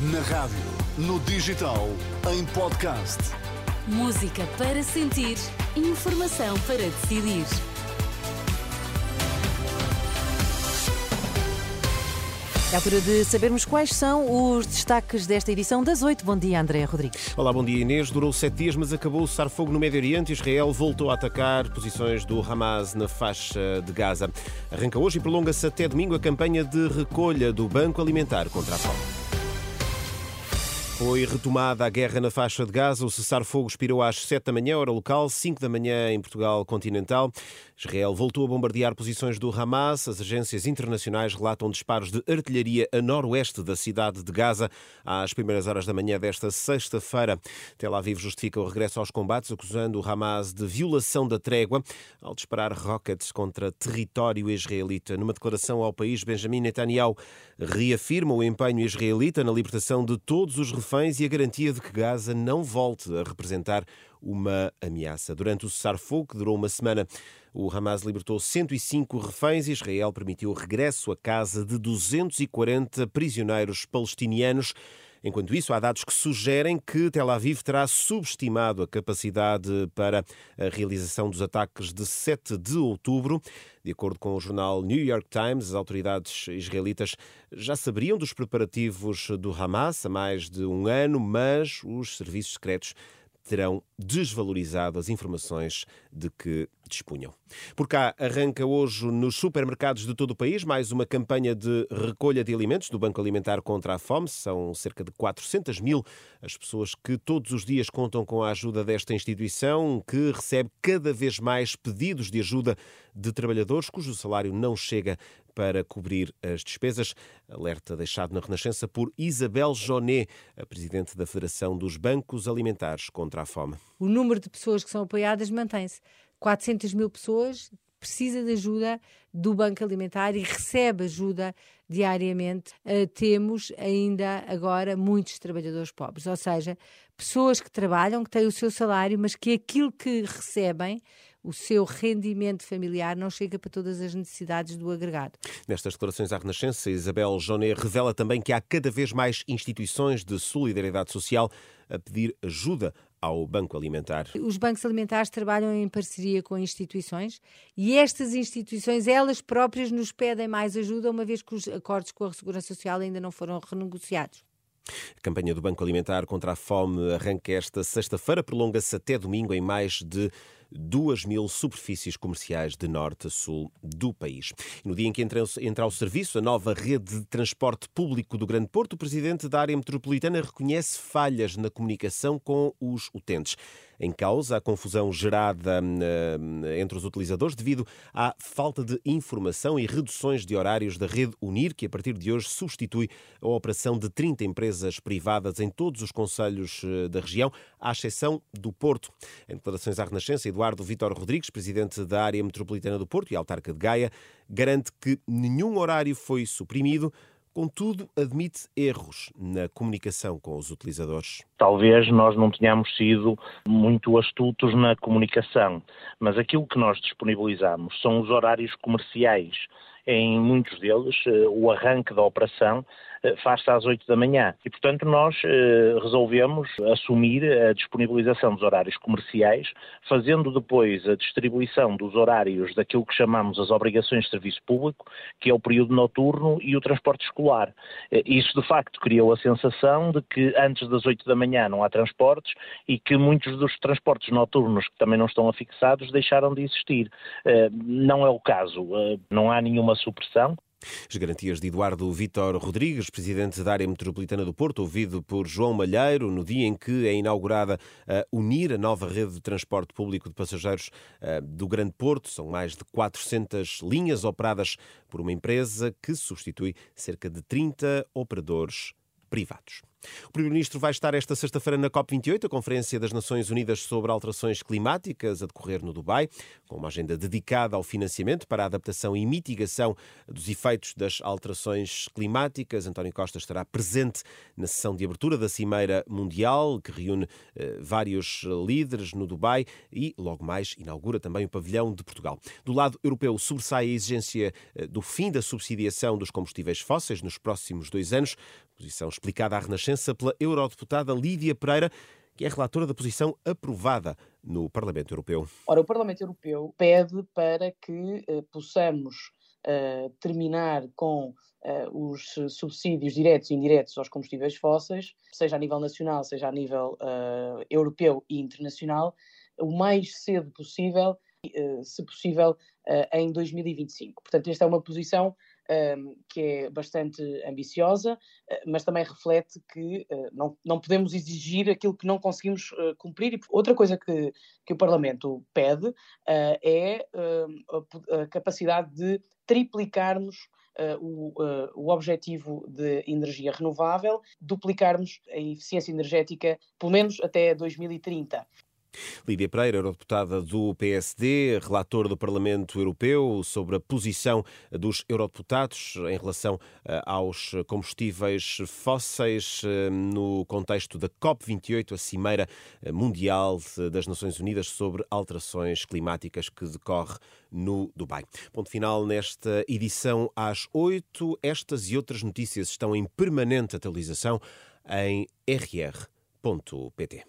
Na rádio, no digital, em podcast. Música para sentir, informação para decidir. É a altura de sabermos quais são os destaques desta edição das 8. Bom dia, André Rodrigues. Olá, bom dia Inês. Durou sete dias, mas acabou o cessar-fogo no Médio Oriente. Israel voltou a atacar posições do Hamas na faixa de Gaza. Arranca hoje e prolonga-se até domingo a campanha de recolha do Banco Alimentar contra a fome. Foi retomada a guerra na faixa de Gaza. O cessar-fogo expirou às 7 da manhã, hora local, 5 da manhã em Portugal continental. Israel voltou a bombardear posições do Hamas. As agências internacionais relatam disparos de artilharia a noroeste da cidade de Gaza às primeiras horas da manhã desta sexta-feira. Tel Aviv justifica o regresso aos combates, acusando o Hamas de violação da trégua ao disparar rockets contra território israelita. Numa declaração ao país, Benjamin Netanyahu reafirma o empenho israelita na libertação de todos os reféns e a garantia de que Gaza não volte a representar uma ameaça. Durante o cessar-fogo, que durou uma semana, o Hamas libertou 105 reféns e Israel permitiu o regresso à casa de 240 prisioneiros palestinianos. Enquanto isso, há dados que sugerem que Tel Aviv terá subestimado a capacidade para a realização dos ataques de 7 de outubro. De acordo com o jornal New York Times, as autoridades israelitas já saberiam dos preparativos do Hamas há mais de um ano, mas os serviços secretos terão desvalorizado as informações de que dispunham. Por cá, arranca hoje nos supermercados de todo o país mais uma campanha de recolha de alimentos do Banco Alimentar contra a Fome. São cerca de 400 mil as pessoas que todos os dias contam com a ajuda desta instituição, que recebe cada vez mais pedidos de ajuda de trabalhadores cujo salário não chega para cobrir as despesas. Alerta deixado na Renascença por Isabel Joné, a presidente da Federação dos Bancos Alimentares contra a Fome. O número de pessoas que são apoiadas mantém-se. 400 mil pessoas precisa de ajuda do Banco Alimentar e recebe ajuda diariamente. Uh, temos ainda agora muitos trabalhadores pobres, ou seja, pessoas que trabalham, que têm o seu salário, mas que aquilo que recebem o seu rendimento familiar não chega para todas as necessidades do agregado. Nestas declarações à Renascença, Isabel Joné revela também que há cada vez mais instituições de solidariedade social a pedir ajuda ao Banco Alimentar. Os bancos alimentares trabalham em parceria com instituições e estas instituições, elas próprias, nos pedem mais ajuda, uma vez que os acordos com a Segurança Social ainda não foram renegociados. A campanha do Banco Alimentar contra a Fome arranca esta sexta-feira, prolonga-se até domingo em mais de 2 mil superfícies comerciais de norte a sul do país. no dia em que entra, entra ao serviço a nova rede de transporte público do Grande Porto, o presidente da área metropolitana reconhece falhas na comunicação com os utentes em causa a confusão gerada eh, entre os utilizadores devido à falta de informação e reduções de horários da rede Unir, que a partir de hoje substitui a operação de 30 empresas privadas em todos os conselhos eh, da região, à exceção do Porto. Em declarações à Renascença, Eduardo Vitor Rodrigues, presidente da área metropolitana do Porto e autarca de Gaia, garante que nenhum horário foi suprimido, Contudo, admite erros na comunicação com os utilizadores. Talvez nós não tenhamos sido muito astutos na comunicação, mas aquilo que nós disponibilizamos são os horários comerciais. Em muitos deles, eh, o arranque da operação faz-se às 8 da manhã. E, portanto, nós eh, resolvemos assumir a disponibilização dos horários comerciais, fazendo depois a distribuição dos horários daquilo que chamamos as obrigações de serviço público, que é o período noturno e o transporte escolar. Eh, isso, de facto, criou a sensação de que antes das 8 da manhã não há transportes e que muitos dos transportes noturnos que também não estão afixados deixaram de existir. Não é o caso, não há nenhuma supressão. As garantias de Eduardo Vítor Rodrigues, presidente da área metropolitana do Porto, ouvido por João Malheiro, no dia em que é inaugurada a Unir, a nova rede de transporte público de passageiros do Grande Porto. São mais de 400 linhas operadas por uma empresa que substitui cerca de 30 operadores privados. O Primeiro-Ministro vai estar esta sexta-feira na COP28, a Conferência das Nações Unidas sobre Alterações Climáticas, a decorrer no Dubai, com uma agenda dedicada ao financiamento para a adaptação e mitigação dos efeitos das alterações climáticas. António Costa estará presente na sessão de abertura da Cimeira Mundial, que reúne eh, vários líderes no Dubai e, logo mais, inaugura também o pavilhão de Portugal. Do lado europeu, sobressai a exigência eh, do fim da subsidiação dos combustíveis fósseis nos próximos dois anos, posição explicada à Renascença Renascença pela eurodeputada Lídia Pereira, que é relatora da posição aprovada no Parlamento Europeu. Ora, o Parlamento Europeu pede para que eh, possamos eh, terminar com uh, os subsídios diretos e indiretos aos combustíveis fósseis, seja a nível nacional, seja a nível europeu e internacional, o mais cedo possível, se possível, em 2025. Portanto, esta é uma posição que é bastante ambiciosa, mas também reflete que uh, não, não podemos exigir aquilo que não conseguimos uh, cumprir. E outra coisa que, que o Parlamento pede uh, é a, capacidade de triplicarmos o, o objetivo de energia renovável, duplicarmos a eficiência energética, pelo menos até 2030. Lídia Pereira, eurodeputada do PSD, relator do Parlamento Europeu sobre a posição dos eurodeputados em relação eh, aos combustíveis fósseis eh, no contexto da COP28, a Cimeira eh, Mundial das Nações Unidas sobre alterações climáticas que decorre no Dubai. Ponto final nesta edição às oito. Estas e outras notícias estão em permanente atualização em rr.pt.